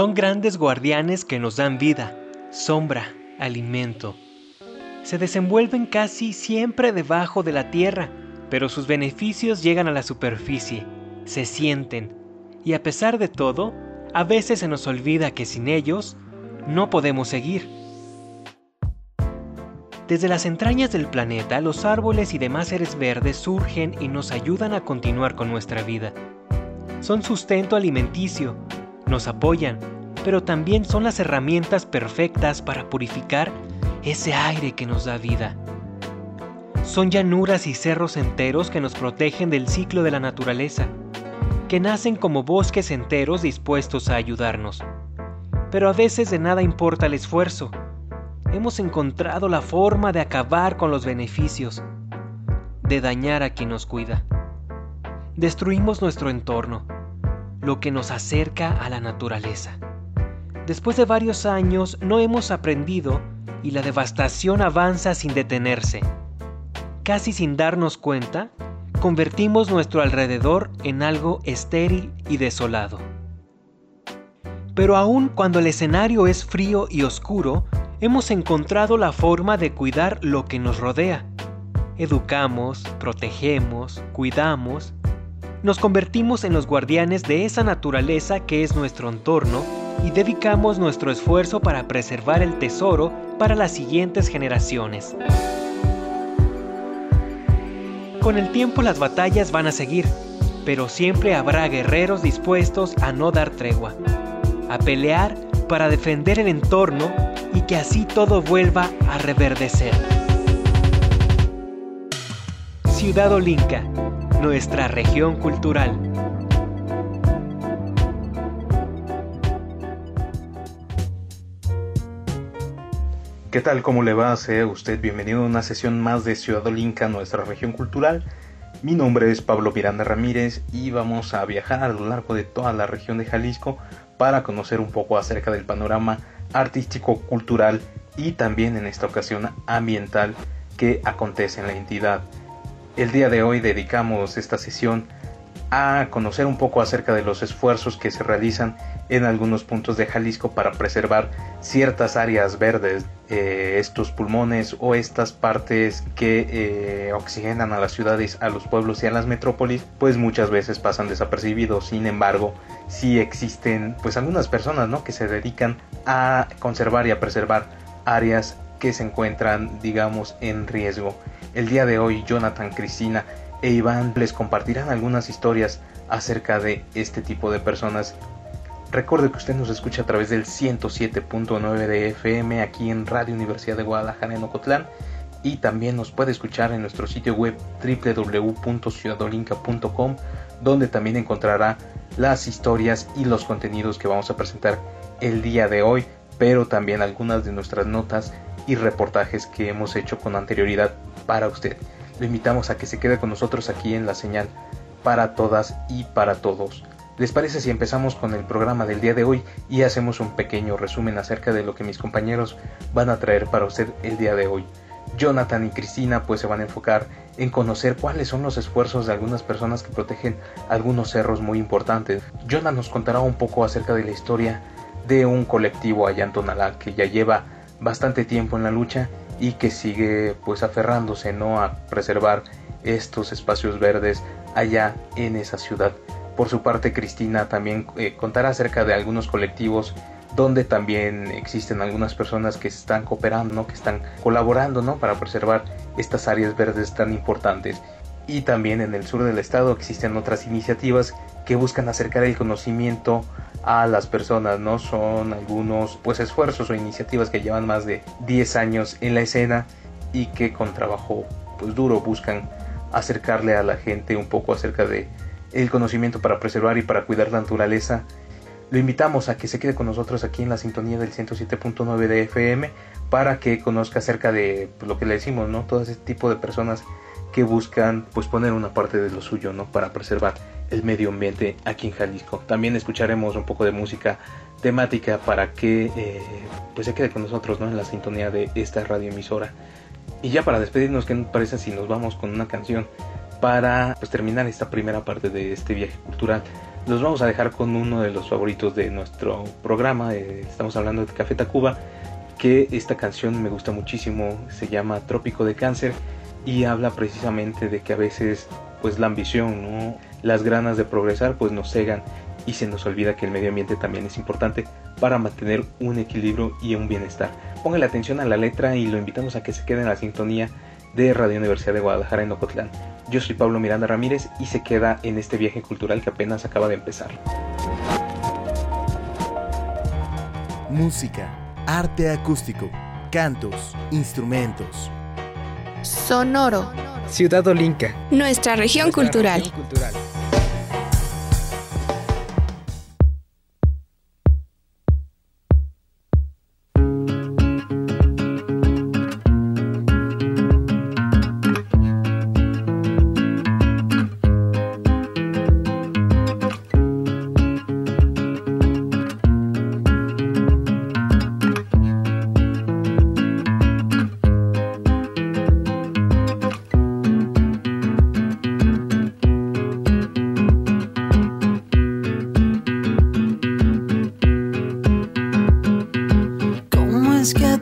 Son grandes guardianes que nos dan vida, sombra, alimento. Se desenvuelven casi siempre debajo de la tierra, pero sus beneficios llegan a la superficie, se sienten, y a pesar de todo, a veces se nos olvida que sin ellos no podemos seguir. Desde las entrañas del planeta, los árboles y demás seres verdes surgen y nos ayudan a continuar con nuestra vida. Son sustento alimenticio, nos apoyan, pero también son las herramientas perfectas para purificar ese aire que nos da vida. Son llanuras y cerros enteros que nos protegen del ciclo de la naturaleza, que nacen como bosques enteros dispuestos a ayudarnos. Pero a veces de nada importa el esfuerzo. Hemos encontrado la forma de acabar con los beneficios, de dañar a quien nos cuida. Destruimos nuestro entorno, lo que nos acerca a la naturaleza. Después de varios años no hemos aprendido y la devastación avanza sin detenerse. Casi sin darnos cuenta, convertimos nuestro alrededor en algo estéril y desolado. Pero aun cuando el escenario es frío y oscuro, hemos encontrado la forma de cuidar lo que nos rodea. Educamos, protegemos, cuidamos nos convertimos en los guardianes de esa naturaleza que es nuestro entorno y dedicamos nuestro esfuerzo para preservar el tesoro para las siguientes generaciones. Con el tiempo las batallas van a seguir, pero siempre habrá guerreros dispuestos a no dar tregua, a pelear para defender el entorno y que así todo vuelva a reverdecer. Ciudad Olinca, nuestra región cultural. ¿Qué tal? ¿Cómo le va? Sea usted bienvenido a una sesión más de Ciudad Olinca, nuestra región cultural. Mi nombre es Pablo Miranda Ramírez y vamos a viajar a lo largo de toda la región de Jalisco para conocer un poco acerca del panorama artístico, cultural y también en esta ocasión ambiental que acontece en la entidad. El día de hoy dedicamos esta sesión a conocer un poco acerca de los esfuerzos que se realizan en algunos puntos de Jalisco para preservar ciertas áreas verdes, eh, estos pulmones o estas partes que eh, oxigenan a las ciudades, a los pueblos y a las metrópolis, pues muchas veces pasan desapercibidos. Sin embargo, sí existen pues algunas personas ¿no? que se dedican a conservar y a preservar áreas que se encuentran digamos en riesgo. El día de hoy Jonathan, Cristina e Iván les compartirán algunas historias acerca de este tipo de personas. Recuerde que usted nos escucha a través del 107.9 de FM aquí en Radio Universidad de Guadalajara en Ocotlán y también nos puede escuchar en nuestro sitio web www.ciudadolinca.com donde también encontrará las historias y los contenidos que vamos a presentar el día de hoy, pero también algunas de nuestras notas y reportajes que hemos hecho con anterioridad para usted. Lo invitamos a que se quede con nosotros aquí en la señal para todas y para todos. ¿Les parece si empezamos con el programa del día de hoy y hacemos un pequeño resumen acerca de lo que mis compañeros van a traer para usted el día de hoy? Jonathan y Cristina pues se van a enfocar en conocer cuáles son los esfuerzos de algunas personas que protegen algunos cerros muy importantes. Jonathan nos contará un poco acerca de la historia de un colectivo allá en Tonalá que ya lleva bastante tiempo en la lucha y que sigue pues aferrándose no a preservar estos espacios verdes allá en esa ciudad. Por su parte Cristina también eh, contará acerca de algunos colectivos donde también existen algunas personas que están cooperando, que están colaborando ¿no? para preservar estas áreas verdes tan importantes. Y también en el sur del estado existen otras iniciativas que buscan acercar el conocimiento a las personas, ¿no? Son algunos pues esfuerzos o iniciativas que llevan más de 10 años en la escena y que con trabajo pues duro buscan acercarle a la gente un poco acerca de el conocimiento para preservar y para cuidar la naturaleza. lo invitamos a que se quede con nosotros aquí en la sintonía del 107.9 de FM para que conozca acerca de lo que le decimos, ¿no? Todo ese tipo de personas que buscan pues poner una parte de lo suyo, ¿no? Para preservar el medio ambiente aquí en Jalisco. También escucharemos un poco de música temática para que eh, pues se quede con nosotros, ¿no? En la sintonía de esta radioemisora. Y ya para despedirnos, ¿qué nos parece si nos vamos con una canción para pues, terminar esta primera parte de este viaje cultural? Los vamos a dejar con uno de los favoritos de nuestro programa. Eh, estamos hablando de Café Tacuba. Que esta canción me gusta muchísimo. Se llama Trópico de Cáncer. Y habla precisamente de que a veces pues la ambición, las ganas de progresar pues nos cegan y se nos olvida que el medio ambiente también es importante para mantener un equilibrio y un bienestar. Póngale atención a la letra y lo invitamos a que se quede en la sintonía de Radio Universidad de Guadalajara en Ocotlán. Yo soy Pablo Miranda Ramírez y se queda en este viaje cultural que apenas acaba de empezar. Música, arte acústico, cantos, instrumentos. Sonoro. Ciudad Olinca. Nuestra región cultural.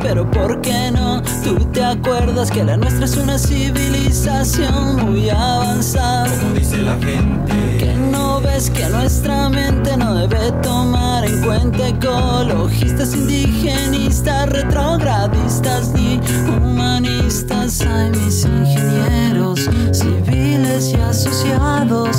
pero ¿por qué no? Tú te acuerdas que la nuestra es una civilización muy avanzada. Como dice la gente ves que nuestra mente no debe tomar en cuenta ecologistas, indigenistas, retrogradistas ni humanistas. Hay mis ingenieros civiles y asociados,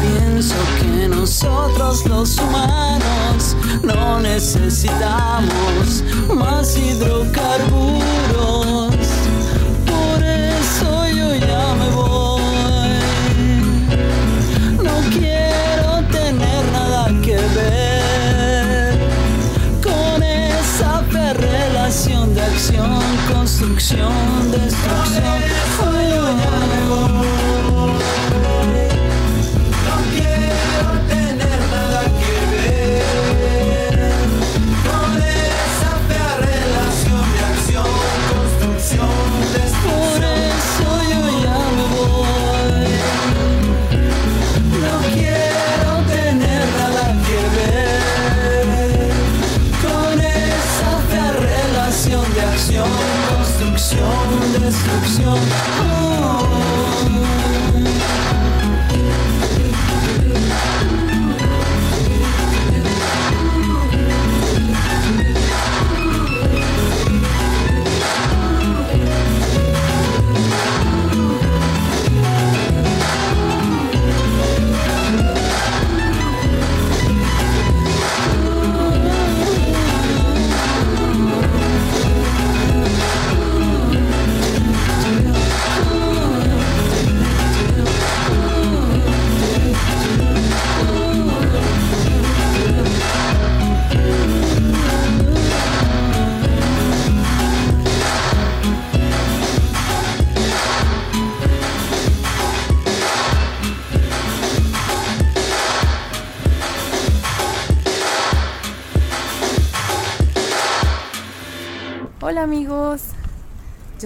pienso que nosotros los humanos no necesitamos más hidrocarburos. Por eso yo ya me voy. No quiero tener nada que ver con esa relación de acción, construcción, destrucción. yo ya me voy.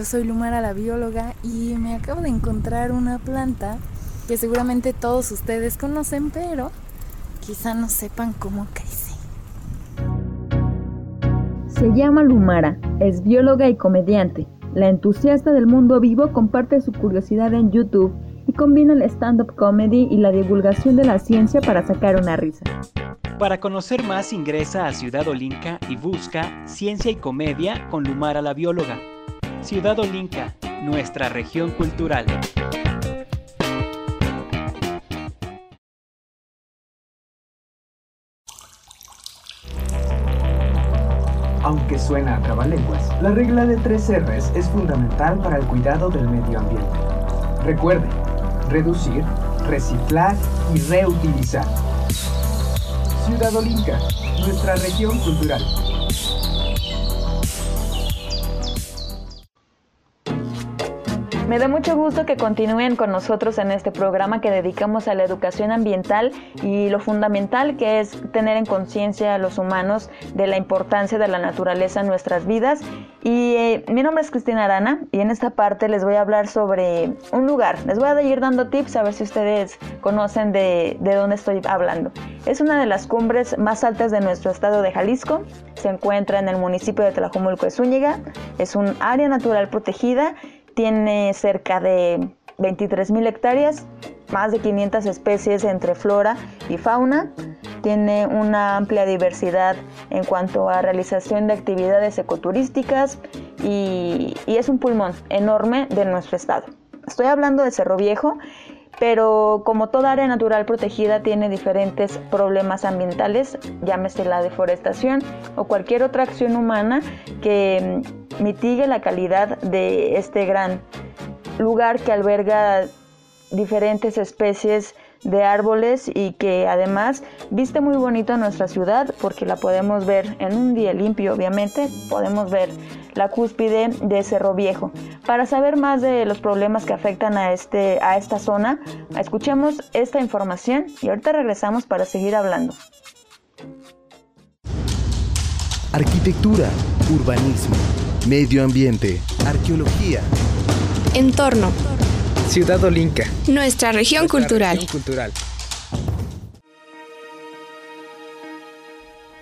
Yo soy Lumara la bióloga y me acabo de encontrar una planta que seguramente todos ustedes conocen, pero quizá no sepan cómo crece. Se llama Lumara, es bióloga y comediante. La entusiasta del mundo vivo comparte su curiosidad en YouTube y combina el stand-up comedy y la divulgación de la ciencia para sacar una risa. Para conocer más ingresa a Ciudad Olinca y busca Ciencia y Comedia con Lumara la bióloga. Ciudad Olinca, nuestra región cultural. Aunque suena a trabalenguas, la regla de tres R's es fundamental para el cuidado del medio ambiente. Recuerde, reducir, reciclar y reutilizar. Ciudad Olinca, nuestra región cultural. Me da mucho gusto que continúen con nosotros en este programa que dedicamos a la educación ambiental y lo fundamental que es tener en conciencia a los humanos de la importancia de la naturaleza en nuestras vidas. Y eh, mi nombre es Cristina Arana y en esta parte les voy a hablar sobre un lugar. Les voy a ir dando tips a ver si ustedes conocen de, de dónde estoy hablando. Es una de las cumbres más altas de nuestro estado de Jalisco. Se encuentra en el municipio de Tlajomulco de Zúñiga. Es un área natural protegida tiene cerca de 23.000 hectáreas, más de 500 especies entre flora y fauna. Tiene una amplia diversidad en cuanto a realización de actividades ecoturísticas y, y es un pulmón enorme de nuestro estado. Estoy hablando de Cerro Viejo pero como toda área natural protegida tiene diferentes problemas ambientales, llámese la deforestación o cualquier otra acción humana que mm, mitigue la calidad de este gran lugar que alberga diferentes especies de árboles y que además viste muy bonito nuestra ciudad porque la podemos ver en un día limpio obviamente, podemos ver la cúspide de Cerro Viejo. Para saber más de los problemas que afectan a, este, a esta zona, escuchemos esta información y ahorita regresamos para seguir hablando. Arquitectura, urbanismo, medio ambiente, arqueología. Entorno. Ciudad Olinca. Nuestra región Nuestra cultural. región cultural.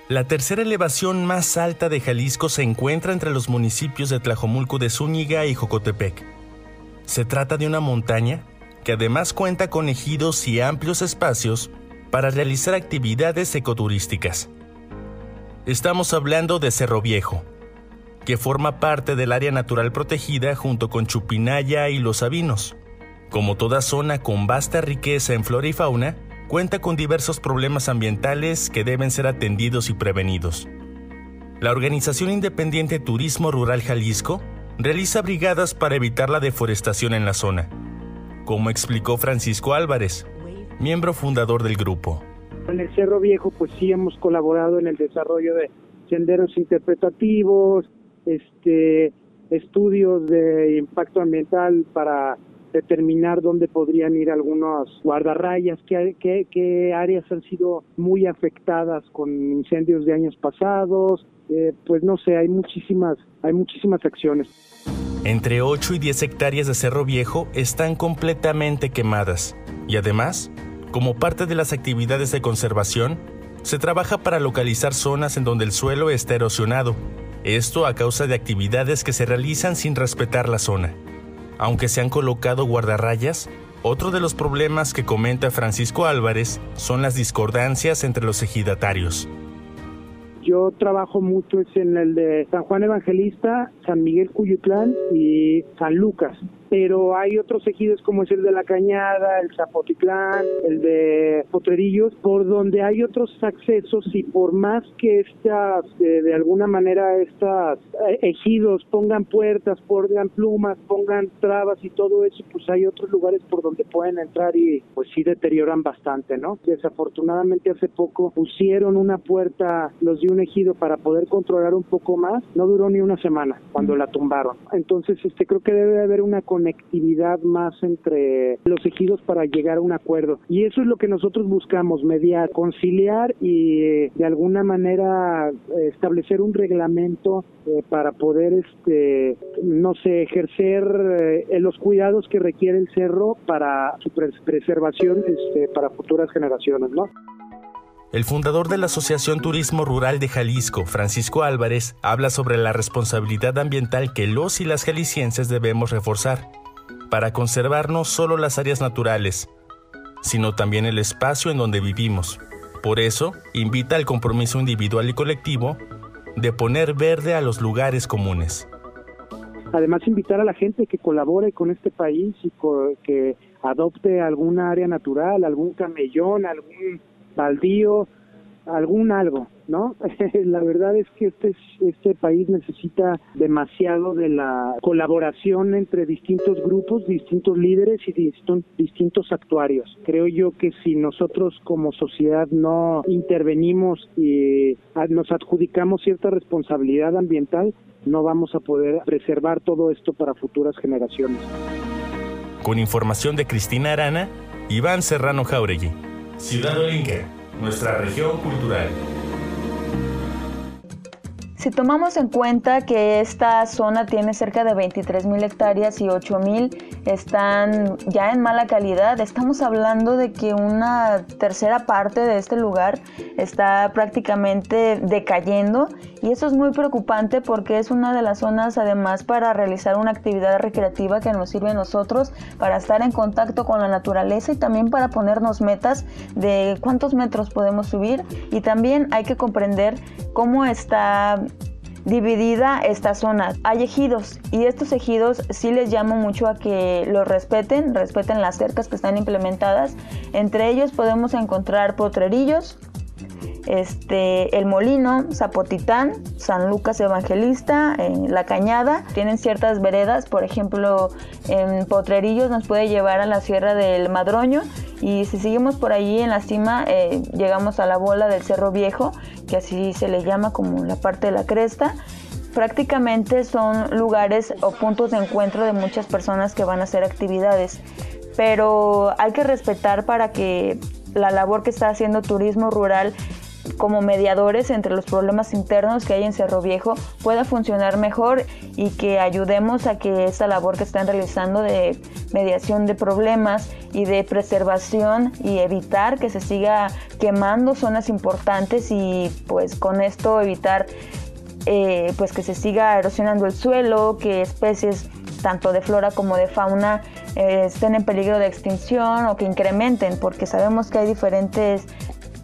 La tercera elevación más alta de Jalisco se encuentra entre los municipios de Tlajomulco de Zúñiga y Jocotepec. Se trata de una montaña que además cuenta con ejidos y amplios espacios para realizar actividades ecoturísticas. Estamos hablando de Cerro Viejo, que forma parte del área natural protegida junto con Chupinaya y Los Sabinos. Como toda zona con vasta riqueza en flora y fauna, cuenta con diversos problemas ambientales que deben ser atendidos y prevenidos. La organización independiente Turismo Rural Jalisco realiza brigadas para evitar la deforestación en la zona, como explicó Francisco Álvarez, miembro fundador del grupo. En el Cerro Viejo, pues sí hemos colaborado en el desarrollo de senderos interpretativos, este, estudios de impacto ambiental para determinar dónde podrían ir algunos guardarrayas, qué, qué, qué áreas han sido muy afectadas con incendios de años pasados, eh, pues no sé, hay muchísimas, hay muchísimas acciones. Entre 8 y 10 hectáreas de Cerro Viejo están completamente quemadas y además, como parte de las actividades de conservación, se trabaja para localizar zonas en donde el suelo está erosionado, esto a causa de actividades que se realizan sin respetar la zona. Aunque se han colocado guardarrayas, otro de los problemas que comenta Francisco Álvarez son las discordancias entre los ejidatarios. Yo trabajo mucho en el de San Juan Evangelista, San Miguel Cuyutlán y San Lucas. Pero hay otros ejidos como es el de La Cañada, el Zapotitlán, el de Potrerillos, por donde hay otros accesos y por más que estas, de, de alguna manera, estas eh, ejidos pongan puertas, pongan plumas, pongan trabas y todo eso, pues hay otros lugares por donde pueden entrar y pues sí deterioran bastante, ¿no? Desafortunadamente hace poco pusieron una puerta los de un ejido para poder controlar un poco más, no duró ni una semana cuando la tumbaron. Entonces, este creo que debe haber una conectividad más entre los ejidos para llegar a un acuerdo. Y eso es lo que nosotros buscamos, mediar, conciliar y de alguna manera establecer un reglamento eh, para poder, este, no sé, ejercer eh, los cuidados que requiere el cerro para su preservación este, para futuras generaciones, ¿no? El fundador de la Asociación Turismo Rural de Jalisco, Francisco Álvarez, habla sobre la responsabilidad ambiental que los y las jaliscienses debemos reforzar para conservar no solo las áreas naturales, sino también el espacio en donde vivimos. Por eso, invita al compromiso individual y colectivo de poner verde a los lugares comunes. Además, invitar a la gente que colabore con este país y que adopte alguna área natural, algún camellón, algún baldío, algún algo, ¿no? la verdad es que este, este país necesita demasiado de la colaboración entre distintos grupos, distintos líderes y distintos, distintos actuarios. Creo yo que si nosotros como sociedad no intervenimos y nos adjudicamos cierta responsabilidad ambiental, no vamos a poder preservar todo esto para futuras generaciones. Con información de Cristina Arana, Iván Serrano Jauregui. Ciudad Olinque, nuestra región cultural. Si tomamos en cuenta que esta zona tiene cerca de 23 mil hectáreas y 8 mil están ya en mala calidad, estamos hablando de que una tercera parte de este lugar está prácticamente decayendo y eso es muy preocupante porque es una de las zonas además para realizar una actividad recreativa que nos sirve a nosotros para estar en contacto con la naturaleza y también para ponernos metas de cuántos metros podemos subir y también hay que comprender cómo está dividida esta zona. Hay ejidos y estos ejidos sí les llamo mucho a que los respeten, respeten las cercas que están implementadas. Entre ellos podemos encontrar potrerillos, este, El Molino, Zapotitán, San Lucas Evangelista, La Cañada. Tienen ciertas veredas, por ejemplo, en Potrerillos nos puede llevar a la Sierra del Madroño y si seguimos por allí en la cima eh, llegamos a la bola del Cerro Viejo, que así se le llama como la parte de la cresta prácticamente son lugares o puntos de encuentro de muchas personas que van a hacer actividades. Pero hay que respetar para que la labor que está haciendo turismo rural como mediadores entre los problemas internos que hay en Cerro Viejo pueda funcionar mejor y que ayudemos a que esa labor que están realizando de mediación de problemas y de preservación y evitar que se siga quemando zonas importantes y pues con esto evitar eh, pues que se siga erosionando el suelo, que especies tanto de flora como de fauna eh, estén en peligro de extinción o que incrementen, porque sabemos que hay diferentes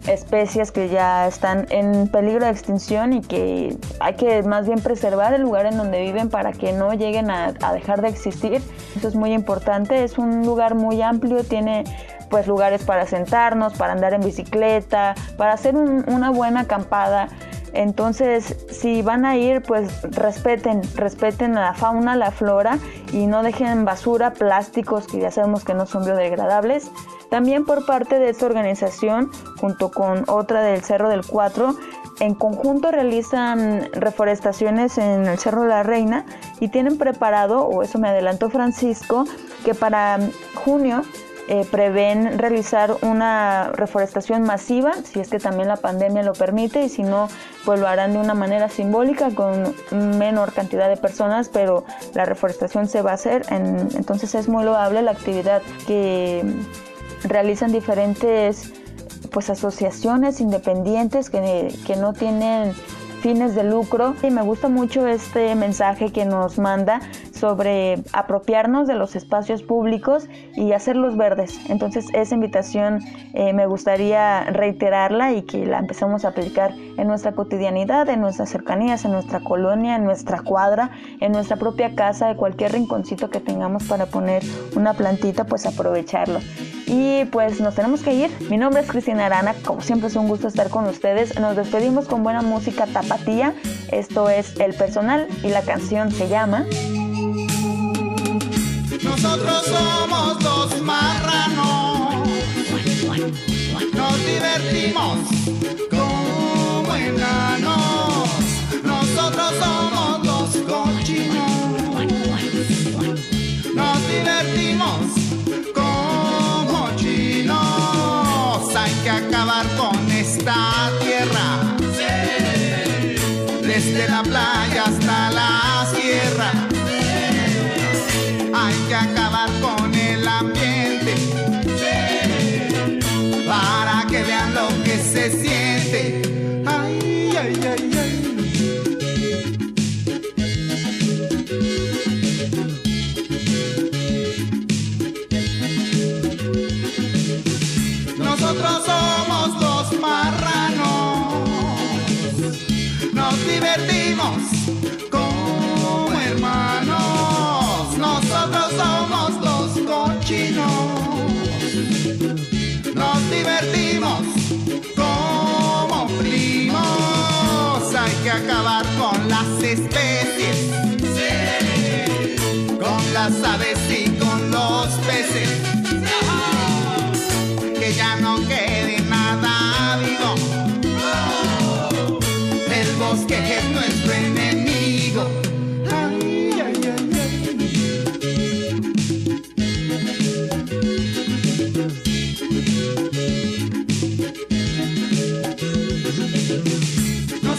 especies que ya están en peligro de extinción y que hay que más bien preservar el lugar en donde viven para que no lleguen a, dejar de existir. Eso es muy importante, es un lugar muy amplio, tiene pues lugares para sentarnos, para andar en bicicleta, para hacer una buena acampada. Entonces, si van a ir, pues respeten, respeten la fauna, la flora y no dejen basura, plásticos que ya sabemos que no son biodegradables. También por parte de esta organización, junto con otra del Cerro del Cuatro, en conjunto realizan reforestaciones en el Cerro de la Reina y tienen preparado, o eso me adelantó Francisco, que para junio eh, prevén realizar una reforestación masiva, si es que también la pandemia lo permite, y si no, pues lo harán de una manera simbólica con menor cantidad de personas, pero la reforestación se va a hacer. entonces es muy loable la actividad que realizan diferentes pues asociaciones independientes que, que no tienen fines de lucro. Y me gusta mucho este mensaje que nos manda sobre apropiarnos de los espacios públicos y hacerlos verdes. Entonces esa invitación eh, me gustaría reiterarla y que la empecemos a aplicar en nuestra cotidianidad, en nuestras cercanías, en nuestra colonia, en nuestra cuadra, en nuestra propia casa, de cualquier rinconcito que tengamos para poner una plantita, pues aprovecharlo. Y pues nos tenemos que ir. Mi nombre es Cristina Arana, como siempre es un gusto estar con ustedes. Nos despedimos con buena música tapatía. Esto es El Personal y la canción se llama... Nosotros somos dos marranos. Nos divertimos como enanos. Nosotros somos dos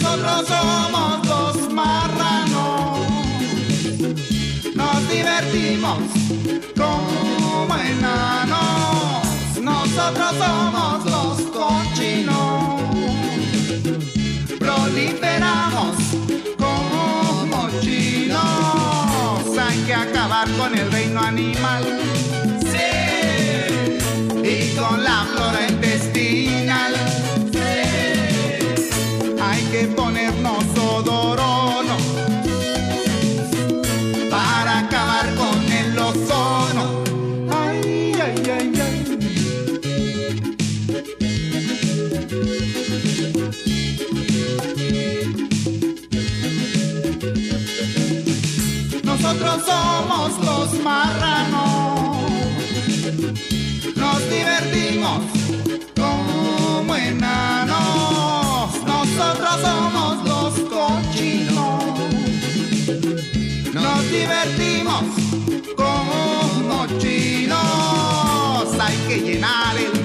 nosotros somos los marranos. Nos divertimos como enanos. Nosotros somos los cochinos. Proliferamos como chinos. Hay que acabar con el reino animal. Sí. Y con la flora intestinal. somos los marranos. Nos divertimos como enanos. Nosotros somos los cochinos. Nos divertimos como chinos. Hay que llenar el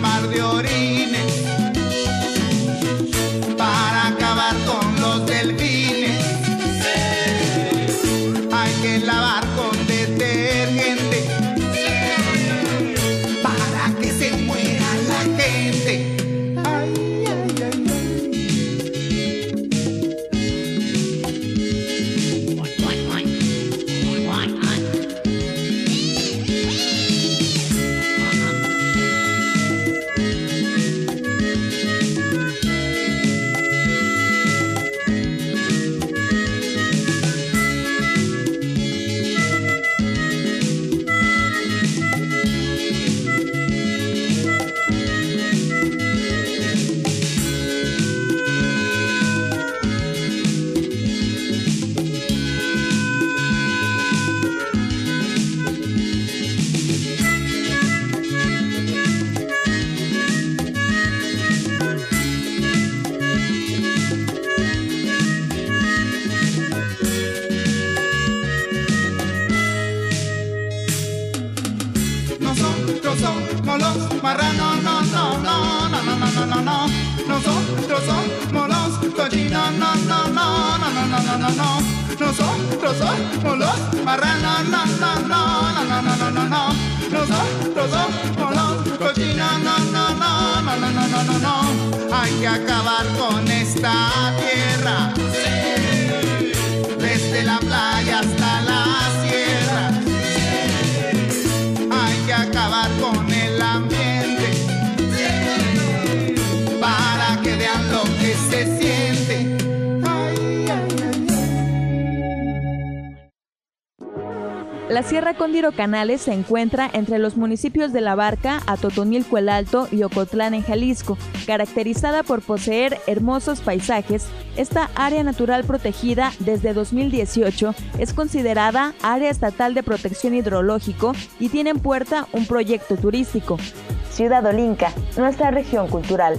hidrocanales se encuentra entre los municipios de La Barca, Atotonilco el Alto y Ocotlán en Jalisco. Caracterizada por poseer hermosos paisajes, esta área natural protegida desde 2018 es considerada Área Estatal de Protección Hidrológico y tiene en puerta un proyecto turístico. Ciudad Olinca, nuestra región cultural.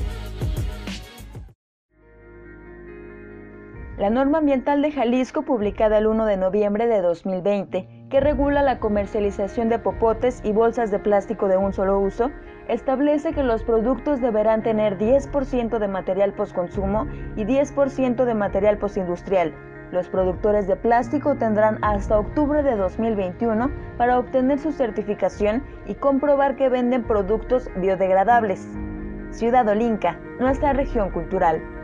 La norma ambiental de Jalisco, publicada el 1 de noviembre de 2020, que regula la comercialización de popotes y bolsas de plástico de un solo uso, establece que los productos deberán tener 10% de material postconsumo y 10% de material postindustrial. Los productores de plástico tendrán hasta octubre de 2021 para obtener su certificación y comprobar que venden productos biodegradables. Ciudad Olinca, nuestra región cultural.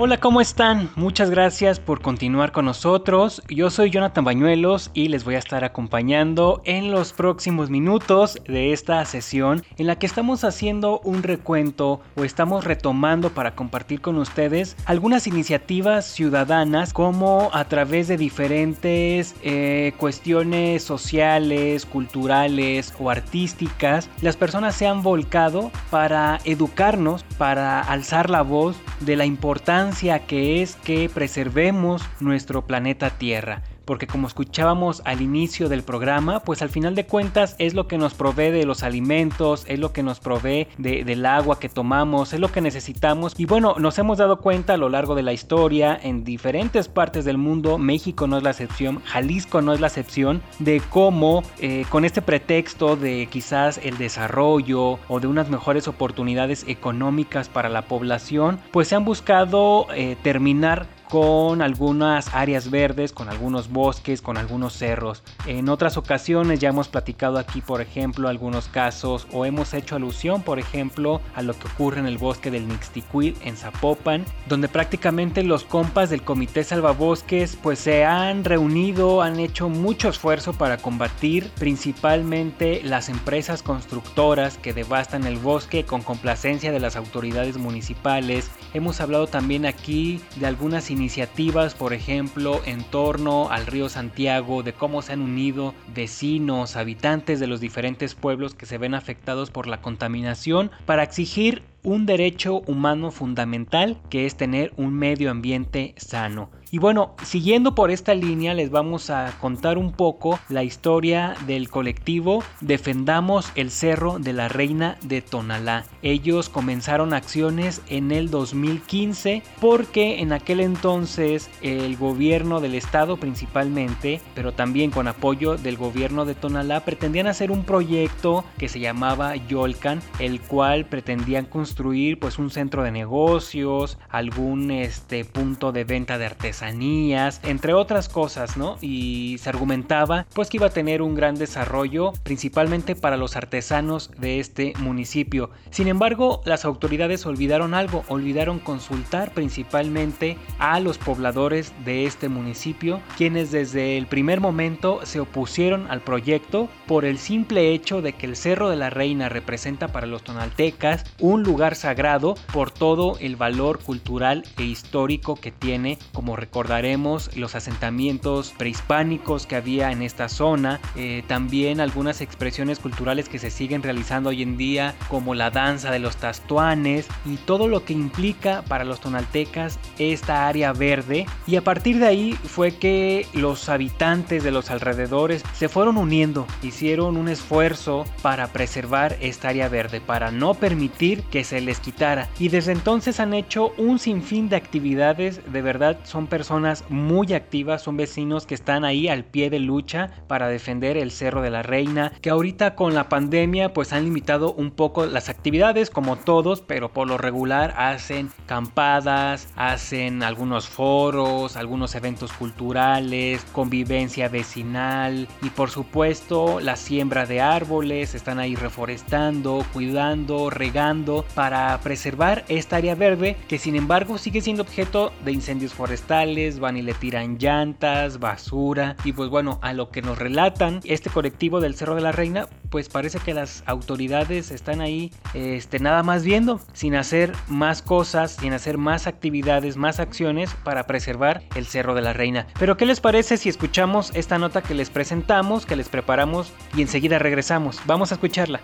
Hola, ¿cómo están? Muchas gracias por continuar con nosotros. Yo soy Jonathan Bañuelos y les voy a estar acompañando en los próximos minutos de esta sesión en la que estamos haciendo un recuento o estamos retomando para compartir con ustedes algunas iniciativas ciudadanas como a través de diferentes eh, cuestiones sociales, culturales o artísticas, las personas se han volcado para educarnos, para alzar la voz de la importancia que es que preservemos nuestro planeta Tierra porque como escuchábamos al inicio del programa, pues al final de cuentas es lo que nos provee de los alimentos, es lo que nos provee del agua que tomamos, es lo que necesitamos. Y bueno, nos hemos dado cuenta a lo largo de la historia, en diferentes partes del mundo, México no es la excepción, Jalisco no es la excepción, de cómo eh, con este pretexto de quizás el desarrollo o de unas mejores oportunidades económicas para la población, pues se han buscado eh, terminar con algunas áreas verdes, con algunos bosques, con algunos cerros. En otras ocasiones ya hemos platicado aquí, por ejemplo, algunos casos o hemos hecho alusión, por ejemplo, a lo que ocurre en el bosque del Nixtiquil en Zapopan, donde prácticamente los compas del Comité Salvabosques pues se han reunido, han hecho mucho esfuerzo para combatir principalmente las empresas constructoras que devastan el bosque con complacencia de las autoridades municipales. Hemos hablado también aquí de algunas iniciativas, por ejemplo, en torno al río Santiago, de cómo se han unido vecinos, habitantes de los diferentes pueblos que se ven afectados por la contaminación para exigir un derecho humano fundamental que es tener un medio ambiente sano. Y bueno, siguiendo por esta línea les vamos a contar un poco la historia del colectivo Defendamos el Cerro de la Reina de Tonalá. Ellos comenzaron acciones en el 2015 porque en aquel entonces el gobierno del estado principalmente, pero también con apoyo del gobierno de Tonalá, pretendían hacer un proyecto que se llamaba Yolcan, el cual pretendían construir construir pues un centro de negocios, algún este punto de venta de artesanías, entre otras cosas, ¿no? Y se argumentaba pues que iba a tener un gran desarrollo principalmente para los artesanos de este municipio. Sin embargo, las autoridades olvidaron algo, olvidaron consultar principalmente a los pobladores de este municipio, quienes desde el primer momento se opusieron al proyecto por el simple hecho de que el Cerro de la Reina representa para los tonaltecas un lugar sagrado por todo el valor cultural e histórico que tiene, como recordaremos, los asentamientos prehispánicos que había en esta zona, eh, también algunas expresiones culturales que se siguen realizando hoy en día, como la danza de los tastuanes y todo lo que implica para los tonaltecas esta área verde. Y a partir de ahí fue que los habitantes de los alrededores se fueron uniendo, hicieron un esfuerzo para preservar esta área verde, para no permitir que se les quitara. Y desde entonces han hecho un sinfín de actividades, de verdad son personas muy activas, son vecinos que están ahí al pie de lucha para defender el Cerro de la Reina, que ahorita con la pandemia pues han limitado un poco las actividades como todos, pero por lo regular hacen campadas, hacen algunos foros, algunos eventos culturales, convivencia vecinal y por supuesto la siembra de árboles, están ahí reforestando, cuidando, regando para preservar esta área verde que sin embargo sigue siendo objeto de incendios forestales, van y le tiran llantas, basura y pues bueno, a lo que nos relatan este colectivo del Cerro de la Reina, pues parece que las autoridades están ahí este, nada más viendo, sin hacer más cosas, sin hacer más actividades, más acciones para preservar el Cerro de la Reina. Pero ¿qué les parece si escuchamos esta nota que les presentamos, que les preparamos y enseguida regresamos? Vamos a escucharla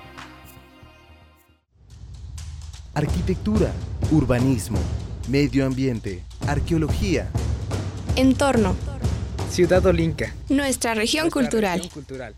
arquitectura, urbanismo, medio ambiente, arqueología. Entorno. Ciudad Olinca. Nuestra región cultural. Región cultural.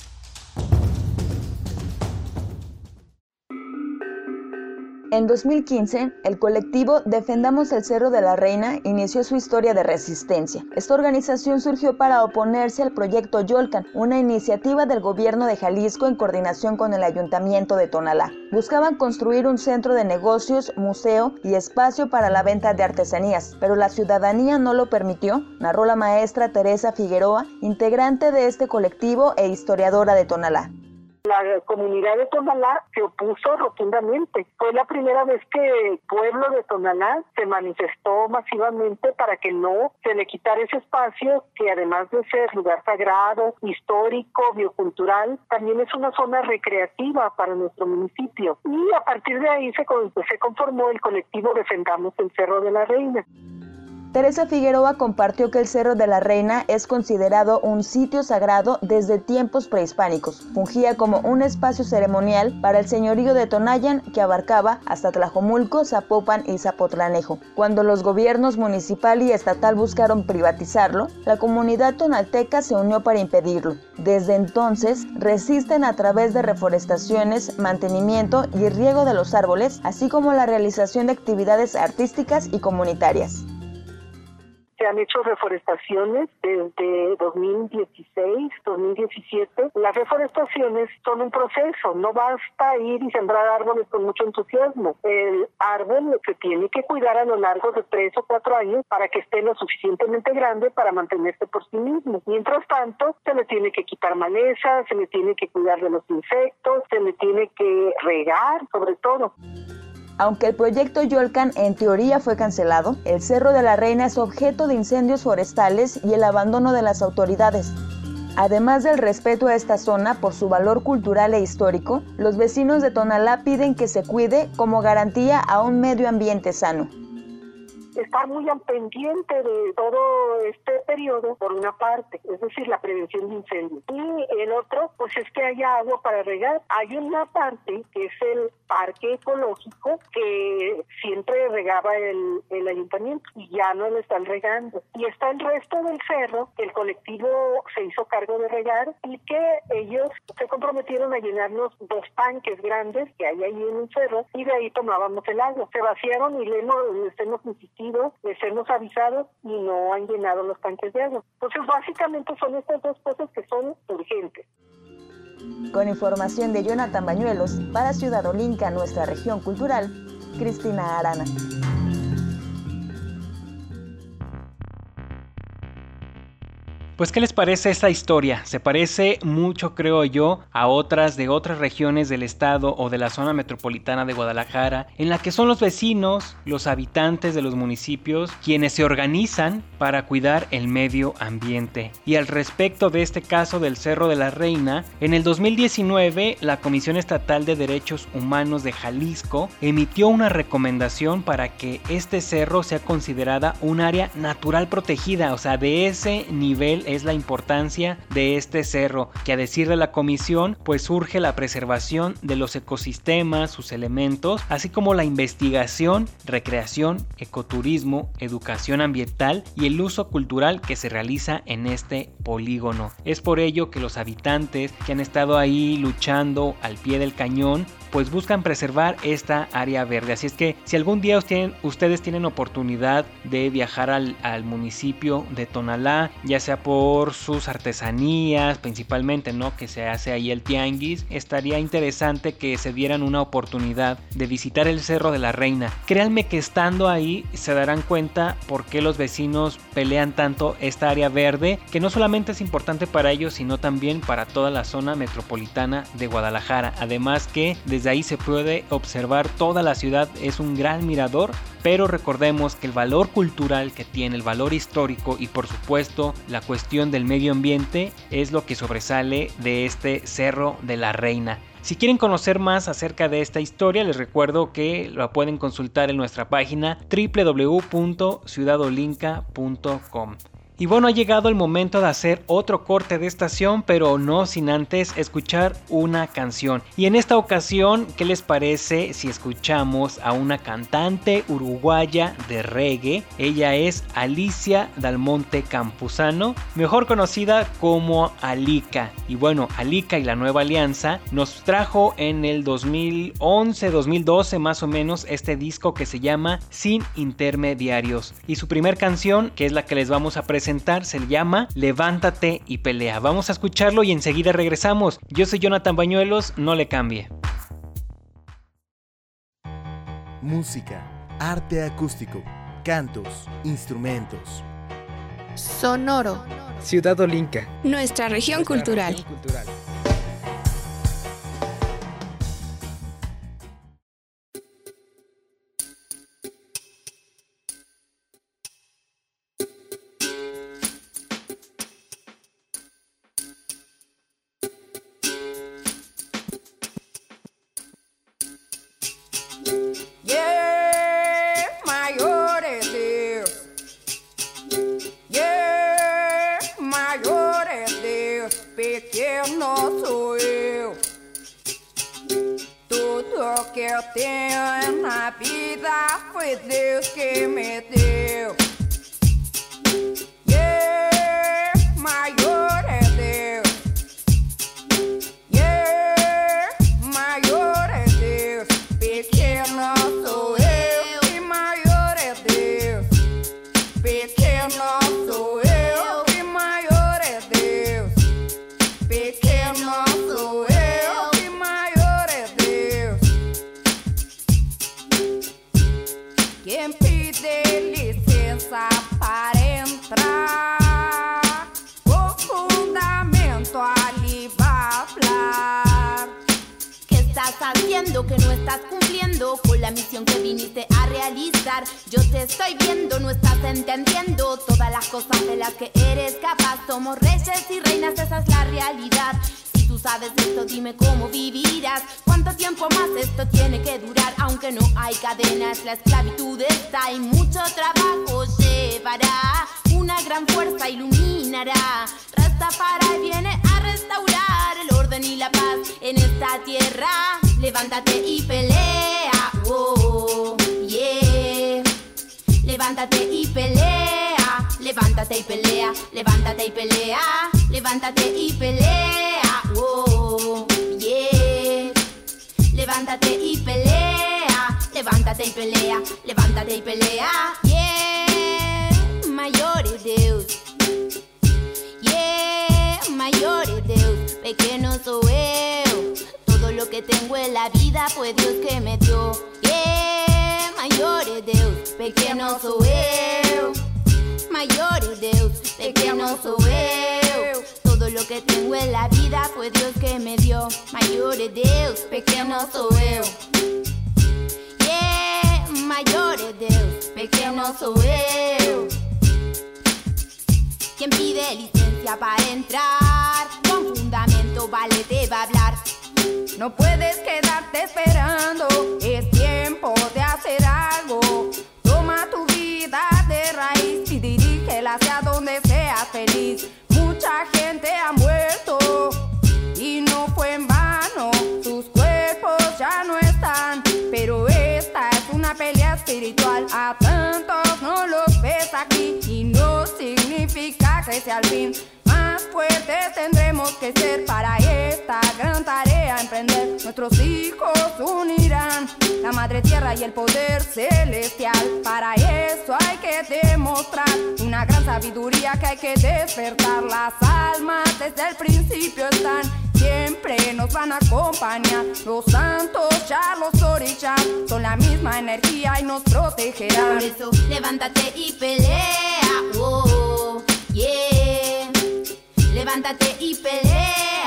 En 2015, el colectivo Defendamos el Cerro de la Reina inició su historia de resistencia. Esta organización surgió para oponerse al proyecto Yolcan, una iniciativa del gobierno de Jalisco en coordinación con el ayuntamiento de Tonalá. Buscaban construir un centro de negocios, museo y espacio para la venta de artesanías, pero la ciudadanía no lo permitió, narró la maestra Teresa Figueroa, integrante de este colectivo e historiadora de Tonalá. La comunidad de Tonalá se opuso rotundamente. Fue la primera vez que el pueblo de Tonalá se manifestó masivamente para que no se le quitara ese espacio que además de ser lugar sagrado, histórico, biocultural, también es una zona recreativa para nuestro municipio. Y a partir de ahí se, se conformó el colectivo Defendamos el Cerro de la Reina. Teresa Figueroa compartió que el Cerro de la Reina es considerado un sitio sagrado desde tiempos prehispánicos. Fungía como un espacio ceremonial para el señorío de Tonayan que abarcaba hasta Tlajomulco, Zapopan y Zapotlanejo. Cuando los gobiernos municipal y estatal buscaron privatizarlo, la comunidad tonalteca se unió para impedirlo. Desde entonces resisten a través de reforestaciones, mantenimiento y riego de los árboles, así como la realización de actividades artísticas y comunitarias se han hecho reforestaciones desde 2016, 2017. Las reforestaciones son un proceso, no basta ir y sembrar árboles con mucho entusiasmo. El árbol se tiene que cuidar a lo largo de tres o cuatro años para que esté lo suficientemente grande para mantenerse por sí mismo. Mientras tanto, se le tiene que quitar maleza, se le tiene que cuidar de los insectos, se le tiene que regar, sobre todo. Aunque el proyecto Yolcan en teoría fue cancelado, el Cerro de la Reina es objeto de incendios forestales y el abandono de las autoridades. Además del respeto a esta zona por su valor cultural e histórico, los vecinos de Tonalá piden que se cuide como garantía a un medio ambiente sano estar muy al pendiente de todo este periodo, por una parte, es decir, la prevención de incendios. Y el otro, pues es que haya agua para regar. Hay una parte que es el parque ecológico que siempre regaba el, el ayuntamiento y ya no lo están regando. Y está el resto del cerro que el colectivo se hizo cargo de regar y que ellos se comprometieron a llenarnos dos tanques grandes que hay ahí en el cerro y de ahí tomábamos el agua. Se vaciaron y le hemos, les hemos insistido, les hemos avisado y no han llenado los tanques de agua. Entonces básicamente son estas dos cosas que son urgentes. Con información de Jonathan Bañuelos, para Ciudad Olinca, nuestra región cultural, Cristina Arana. Pues ¿qué les parece esta historia? Se parece mucho, creo yo, a otras de otras regiones del estado o de la zona metropolitana de Guadalajara, en la que son los vecinos, los habitantes de los municipios, quienes se organizan para cuidar el medio ambiente. Y al respecto de este caso del Cerro de la Reina, en el 2019 la Comisión Estatal de Derechos Humanos de Jalisco emitió una recomendación para que este cerro sea considerada un área natural protegida, o sea, de ese nivel es la importancia de este cerro, que a decir de la comisión, pues surge la preservación de los ecosistemas, sus elementos, así como la investigación, recreación, ecoturismo, educación ambiental y el uso cultural que se realiza en este polígono. Es por ello que los habitantes que han estado ahí luchando al pie del cañón pues buscan preservar esta área verde. Así es que si algún día ustedes tienen oportunidad de viajar al, al, municipio de Tonalá, ya sea por sus artesanías principalmente, ¿no? Que se hace ahí el tianguis, estaría interesante que se dieran una oportunidad de visitar el Cerro de la Reina. Créanme que estando ahí se darán cuenta por qué los vecinos pelean tanto esta área verde, que no solamente es importante para ellos, sino también para toda la zona metropolitana de Guadalajara. Además que desde ahí se puede observar toda la ciudad, es un gran mirador, pero recordemos que el valor cultural que tiene, el valor histórico y por supuesto la cuestión del medio ambiente es lo que sobresale de este Cerro de la Reina. Si quieren conocer más acerca de esta historia, les recuerdo que la pueden consultar en nuestra página www.ciudadolinca.com. Y bueno, ha llegado el momento de hacer otro corte de estación, pero no sin antes escuchar una canción. Y en esta ocasión, ¿qué les parece si escuchamos a una cantante uruguaya de reggae? Ella es Alicia Dalmonte Campuzano, mejor conocida como Alica. Y bueno, Alica y la Nueva Alianza nos trajo en el 2011-2012 más o menos este disco que se llama Sin Intermediarios. Y su primer canción, que es la que les vamos a presentar, presentar se llama Levántate y pelea. Vamos a escucharlo y enseguida regresamos. Yo soy Jonathan Bañuelos, no le cambie. Música, arte acústico, cantos, instrumentos. Sonoro. Ciudad Olinca. Nuestra. Región cultural. con la misión que viniste a realizar. Yo te estoy viendo, no estás entendiendo todas las cosas de las que eres capaz. Somos reyes y reinas, esa es la realidad. Si tú sabes esto, dime cómo vivirás. ¿Cuánto tiempo más esto tiene que durar? Aunque no hay cadenas, la esclavitud está y mucho trabajo llevará. Una gran fuerza iluminará. Rastafari viene a restaurar el orden y la paz en esta tierra. Levántate y pelea oh, yeah. Levántate y pelea, levántate y pelea, levántate y pelea, levántate y pelea, oh, yeah. Levántate y pelea, levántate y pelea, levántate y pelea, yeah. Mayor es Dios, yeah. Mayor es Deus, pequeño soy eu. Todo lo que tengo en la vida fue Dios que me dio. Yeah, maior é Deus, pequeno sou eu. Maior é Deus, pequeno sou eu. Todo lo que tengo en la vida fue Dios que me dio. Mayor é Deus, pequeño sou eu. Yeah, maior é Deus, pequeno sou eu. Quien pide licencia para entrar, con fundamento vale te va a hablar. No puedes quedarte esperando, es tiempo de hacer algo. Toma tu vida de raíz y dirígela hacia donde seas feliz. Mucha gente ha muerto y no fue en vano. Sus cuerpos ya no están, pero esta es una pelea espiritual. A tantos no los ves aquí y no significa que sea el fin. Más fuertes tendremos que ser para la madre tierra y el poder celestial. Para eso hay que demostrar una gran sabiduría que hay que despertar. Las almas desde el principio están siempre nos van a acompañar. Los santos ya los orichas son la misma energía y nos protegerán. Por eso levántate y pelea, oh, yeah. Levántate y pelea.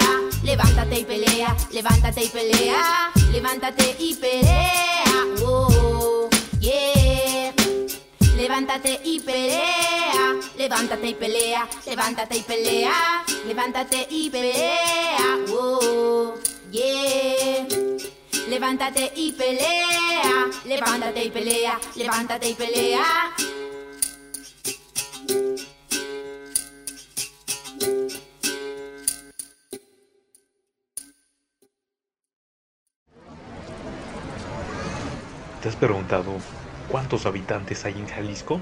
Levántate y pelea, levántate y pelea, levántate y pelea. Yeah. Levántate y pelea, levántate y pelea, levántate y pelea, levántate y pelea. Yeah. Levántate y pelea, levántate y pelea, levántate y pelea. ¿Te has preguntado cuántos habitantes hay en Jalisco?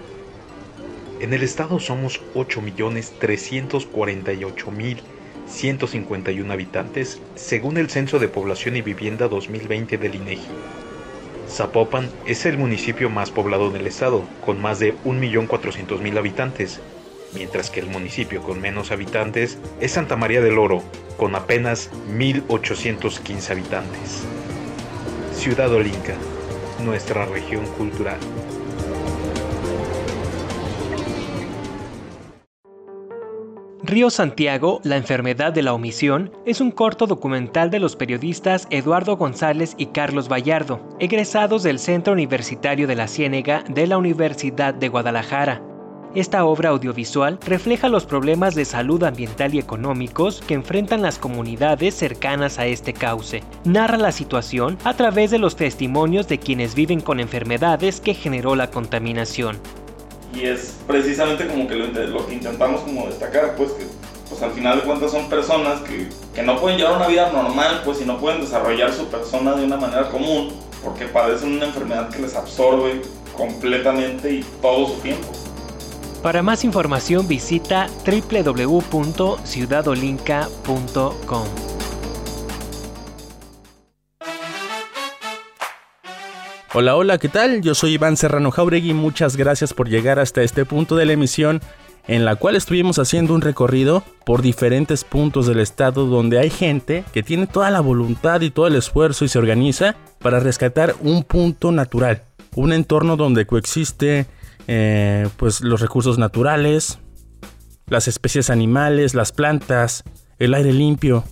En el estado somos 8.348.151 habitantes según el Censo de Población y Vivienda 2020 del INEGI. Zapopan es el municipio más poblado del estado, con más de 1.400.000 habitantes, mientras que el municipio con menos habitantes es Santa María del Oro, con apenas 1.815 habitantes. Ciudad Olinca, nuestra región cultural. Río Santiago, la enfermedad de la omisión, es un corto documental de los periodistas Eduardo González y Carlos Vallardo, egresados del Centro Universitario de la Ciénega de la Universidad de Guadalajara. Esta obra audiovisual refleja los problemas de salud ambiental y económicos que enfrentan las comunidades cercanas a este cauce. Narra la situación a través de los testimonios de quienes viven con enfermedades que generó la contaminación. Y es precisamente como que lo, que intentamos como destacar, pues que pues al final de cuentas son personas que, que no pueden llevar una vida normal, pues y no pueden desarrollar su persona de una manera común, porque padecen una enfermedad que les absorbe completamente y todo su tiempo. Para más información visita www.ciudadolinca.com. Hola, hola, ¿qué tal? Yo soy Iván Serrano Jauregui muchas gracias por llegar hasta este punto de la emisión en la cual estuvimos haciendo un recorrido por diferentes puntos del estado donde hay gente que tiene toda la voluntad y todo el esfuerzo y se organiza para rescatar un punto natural, un entorno donde coexiste eh, pues los recursos naturales, las especies animales, las plantas, el aire limpio.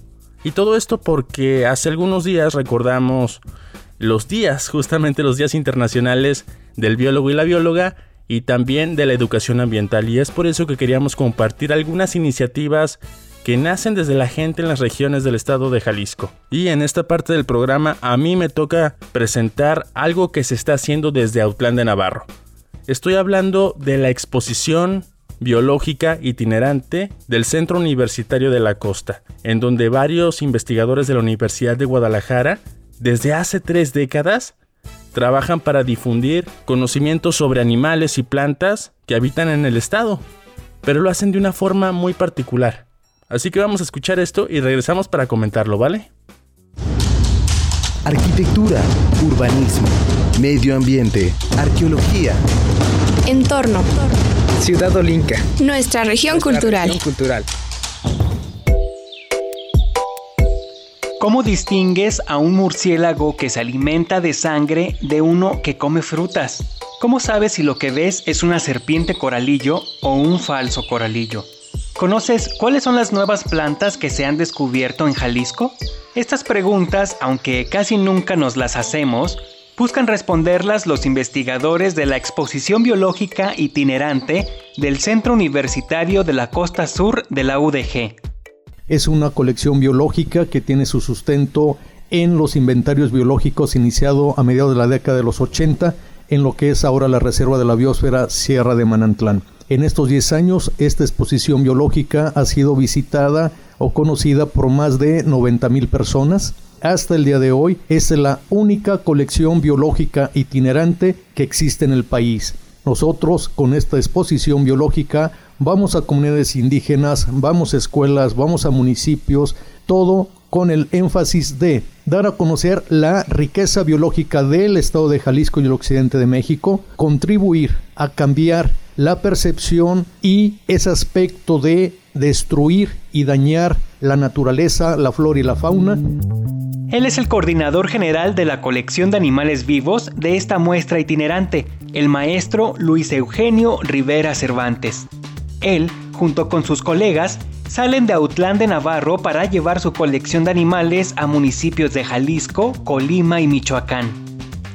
Y todo esto porque hace algunos días recordamos los días, justamente los días internacionales del biólogo y la bióloga y también de la educación ambiental. Y es por eso que queríamos compartir algunas iniciativas que nacen desde la gente en las regiones del estado de Jalisco. Y en esta parte del programa a mí me toca presentar algo que se está haciendo desde Autlán de Navarro. Estoy hablando de la exposición biológica itinerante del Centro Universitario de la Costa, en donde varios investigadores de la Universidad de Guadalajara, desde hace tres décadas, trabajan para difundir conocimientos sobre animales y plantas que habitan en el estado, pero lo hacen de una forma muy particular. Así que vamos a escuchar esto y regresamos para comentarlo, ¿vale? Arquitectura, urbanismo, medio ambiente, arqueología. Entorno. Ciudad Olinca. Nuestra región Nuestra cultural. región cultural. ¿Cómo distingues a un murciélago que se alimenta de sangre de uno que come frutas? ¿Cómo sabes si lo que ves es una serpiente coralillo o un falso coralillo? ¿Conoces cuáles son las nuevas plantas que se han descubierto en Jalisco? Estas preguntas, aunque casi nunca nos las hacemos, buscan responderlas los investigadores de la exposición biológica itinerante del Centro Universitario de la Costa Sur de la UDG. Es una colección biológica que tiene su sustento en los inventarios biológicos iniciado a mediados de la década de los 80 en lo que es ahora la Reserva de la Biosfera Sierra de Manantlán. En estos 10 años, esta exposición biológica ha sido visitada o conocida por más de 90 mil personas. Hasta el día de hoy es la única colección biológica itinerante que existe en el país. Nosotros con esta exposición biológica vamos a comunidades indígenas, vamos a escuelas, vamos a municipios, todo con el énfasis de dar a conocer la riqueza biológica del estado de Jalisco y el occidente de México, contribuir a cambiar la percepción y ese aspecto de destruir y dañar la naturaleza, la flora y la fauna. Él es el coordinador general de la colección de animales vivos de esta muestra itinerante, el maestro Luis Eugenio Rivera Cervantes. Él, junto con sus colegas, salen de Autlán de Navarro para llevar su colección de animales a municipios de Jalisco, Colima y Michoacán.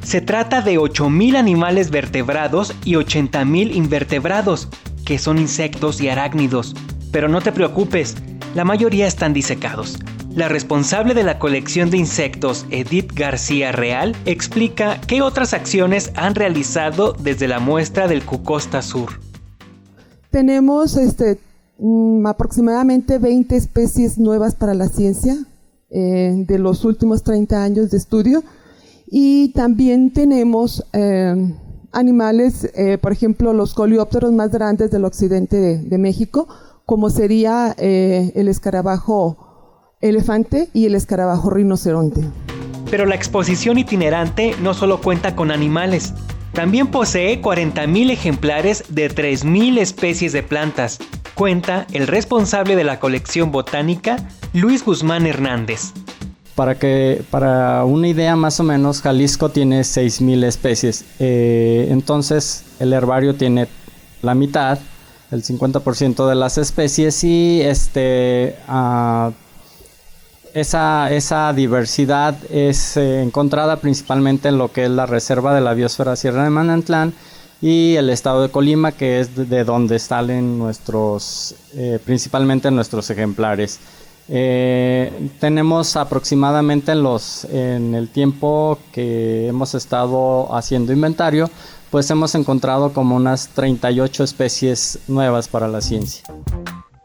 Se trata de 8.000 animales vertebrados y 80.000 invertebrados, que son insectos y arácnidos. Pero no te preocupes, la mayoría están disecados. La responsable de la colección de insectos, Edith García Real, explica qué otras acciones han realizado desde la muestra del Cucosta Sur. Tenemos este, mm, aproximadamente 20 especies nuevas para la ciencia eh, de los últimos 30 años de estudio Y también tenemos eh, animales, eh, por ejemplo, los coleópteros más grandes del occidente de, México, como sería eh, el escarabajo elefante y el escarabajo rinoceronte. Pero la exposición itinerante no solo cuenta con animales, también posee 40.000 ejemplares de 3.000 especies de plantas, cuenta el responsable de la colección botánica, Luis Guzmán Hernández. Para, que, para una idea más o menos, Jalisco tiene 6.000 especies. Eh, entonces el herbario tiene la mitad, el 50% de las especies y este, uh, esa, esa, diversidad es eh, encontrada principalmente en lo que es la reserva de la biosfera Sierra de Manantlán y el estado de Colima, que es de donde salen nuestros, eh, principalmente nuestros ejemplares. Eh, tenemos aproximadamente en, los, en el tiempo que hemos estado haciendo inventario, pues hemos encontrado como unas 38 especies nuevas para la ciencia.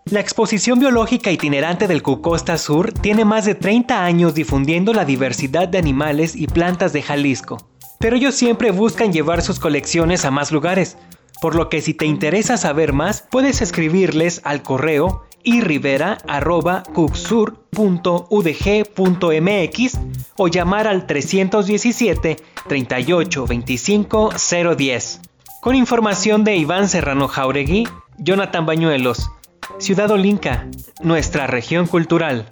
La exposición biológica itinerante del Cucosta Sur tiene más de 30 años difundiendo la diversidad de animales y plantas de Jalisco. Pero ellos siempre buscan llevar sus colecciones a más lugares, por lo que si te interesa saber más, puedes escribirles al correo irrivera.cucsur.udg.mx o llamar al 317 38 25 010. Con información de Iván Serrano Jauregui, Jonathan Bañuelos, Ciudad Olinca, nuestra región cultural.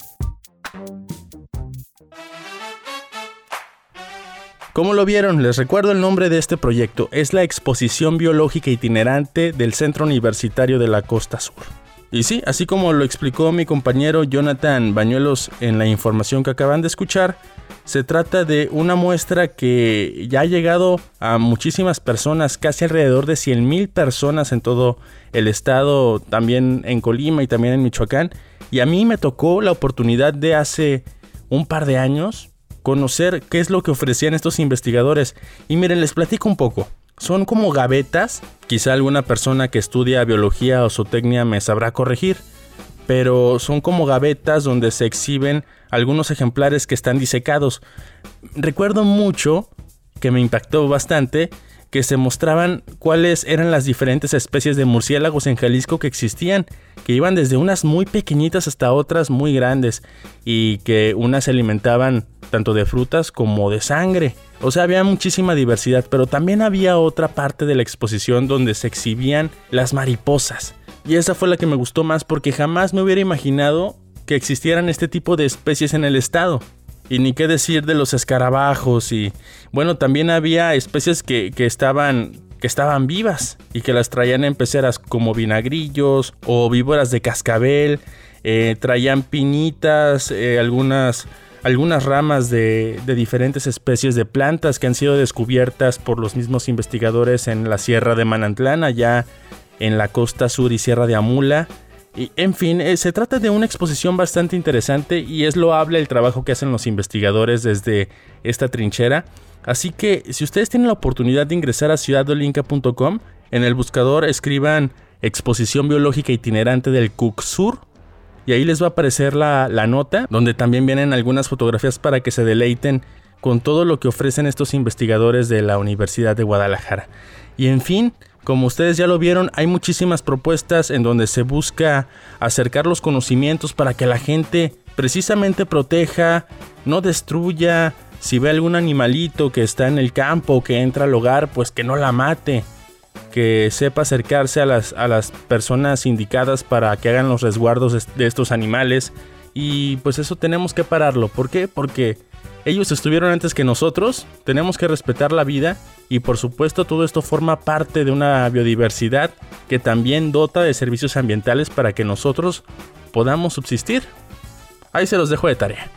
¿Cómo lo vieron? Les recuerdo el nombre de este proyecto. Es la Exposición Biológica Itinerante del Centro Universitario de la Costa Sur. Y sí, así como lo explicó mi compañero Jonathan Bañuelos en la información que acaban de escuchar, se trata de una muestra que ya ha llegado a muchísimas personas, casi alrededor de 100.000 personas en todo el estado, también en Colima y también en Michoacán. Y a mí me tocó la oportunidad de hace un par de años conocer qué es lo que ofrecían estos investigadores. Y miren, les platico un poco. Son como gavetas, quizá alguna persona que estudia biología o zootecnia me sabrá corregir, pero son como gavetas donde se exhiben algunos ejemplares que están disecados. Recuerdo mucho que me impactó bastante que se mostraban cuáles eran las diferentes especies de murciélagos en Jalisco que existían, que iban desde unas muy pequeñitas hasta otras muy grandes y que unas se alimentaban tanto de frutas como de sangre. O sea, había muchísima diversidad, pero también había otra parte de la exposición donde se exhibían las mariposas. Y esa fue la que me gustó más porque jamás me hubiera imaginado que existieran este tipo de especies en el estado. Y ni qué decir de los escarabajos y bueno, también había especies que, estaban que estaban vivas y que las traían en peceras como vinagrillos o víboras de cascabel, eh, traían piñitas, eh, algunas, algunas ramas de, diferentes especies de plantas que han sido descubiertas por los mismos investigadores en la Sierra de Manantlán, allá en la costa sur y Sierra de Amula. Y, en fin, eh, se trata de una exposición bastante interesante y es loable el trabajo que hacen los investigadores desde esta trinchera. Así que si ustedes tienen la oportunidad de ingresar a ciudadolinca.com, en el buscador escriban Exposición Biológica Itinerante del Cook y ahí les va a aparecer la, la nota, donde también vienen algunas fotografías para que se deleiten con todo lo que ofrecen estos investigadores de la Universidad de Guadalajara. Y en fin, como ustedes ya lo vieron, hay muchísimas propuestas en donde se busca acercar los conocimientos para que la gente precisamente proteja, no destruya, si ve algún animalito que está en el campo que entra al hogar, pues que no la mate, que sepa acercarse a las, a las personas indicadas para que hagan los resguardos de estos animales. Y pues eso tenemos que pararlo. ¿Por qué? Porque ellos estuvieron antes que nosotros, tenemos que respetar la vida y por supuesto todo esto forma parte de una biodiversidad que también dota de servicios ambientales para que nosotros podamos subsistir. Ahí se los dejo de tarea.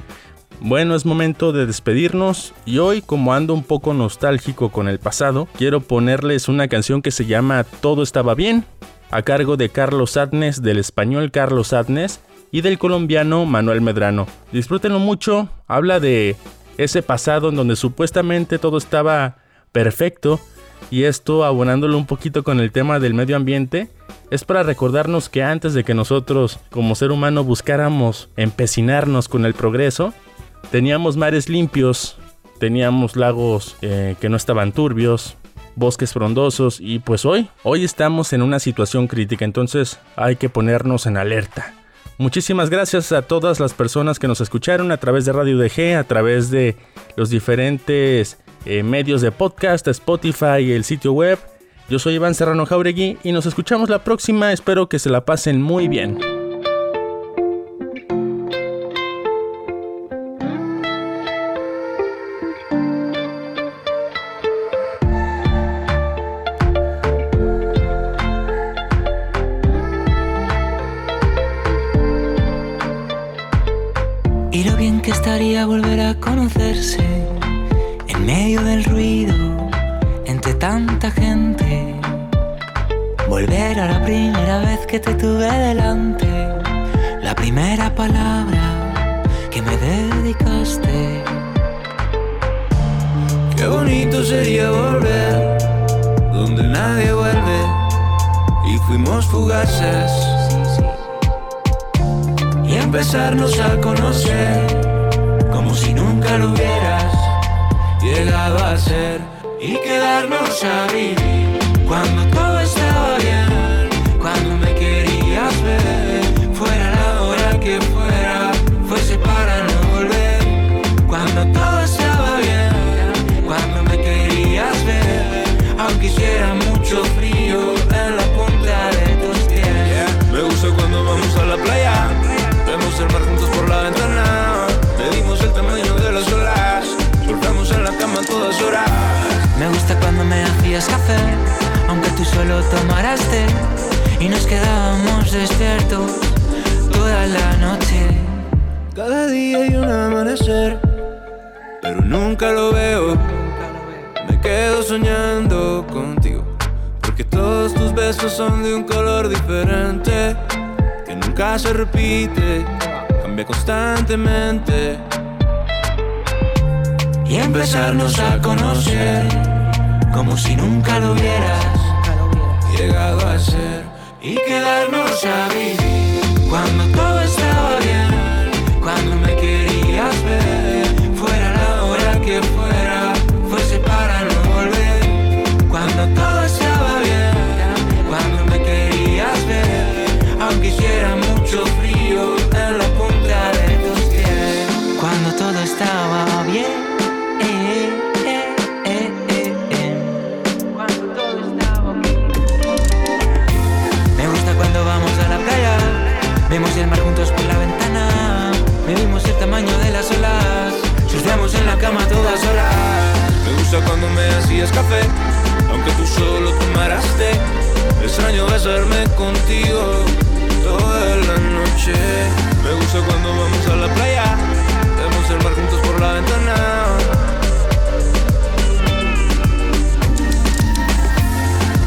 Bueno, es momento de despedirnos y hoy como ando un poco nostálgico con el pasado, quiero ponerles una canción que se llama Todo estaba bien, a cargo de Carlos Adnes, del español Carlos Adnes y del colombiano Manuel Medrano. Disfrútenlo mucho, habla de ese pasado en donde supuestamente todo estaba perfecto y esto abonándolo un poquito con el tema del medio ambiente, es para recordarnos que antes de que nosotros como ser humano buscáramos empecinarnos con el progreso, teníamos mares limpios teníamos lagos eh, que no estaban turbios, bosques frondosos y pues hoy, hoy estamos en una situación crítica, entonces hay que ponernos en alerta. Muchísimas gracias a todas las personas que nos escucharon a través de Radio DG, a través de los diferentes eh, medios de podcast, Spotify y el sitio web. Yo soy Iván Serrano Jauregui y nos escuchamos la próxima. Espero que se la pasen muy bien. Volver a conocerse en medio del ruido, entre tanta gente. Volver a la primera vez que te tuve delante, la primera palabra que me dedicaste. Qué bonito sería volver donde nadie vuelve y fuimos fugaces. Y empezarnos a conocer si nunca lo hubieras llegado a ser y quedarnos a vivir. Cuando todo solo tomaras té. Y nos quedábamos despiertos toda la noche. Cada día hay un amanecer, pero nunca lo veo. Me quedo soñando contigo, porque todos tus besos son de un color diferente, que nunca se repite, cambia constantemente y empezarnos a conocer como si nunca lo hubieras y quedarnos a vivir. Cuando aunque tú solo tomaras té. Extraño besarme contigo toda la noche. Me gusta cuando vamos a la playa. Vemos el mar juntos por la ventana.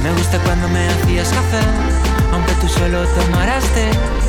Me gusta cuando me hacías café, aunque tú solo tomaras té.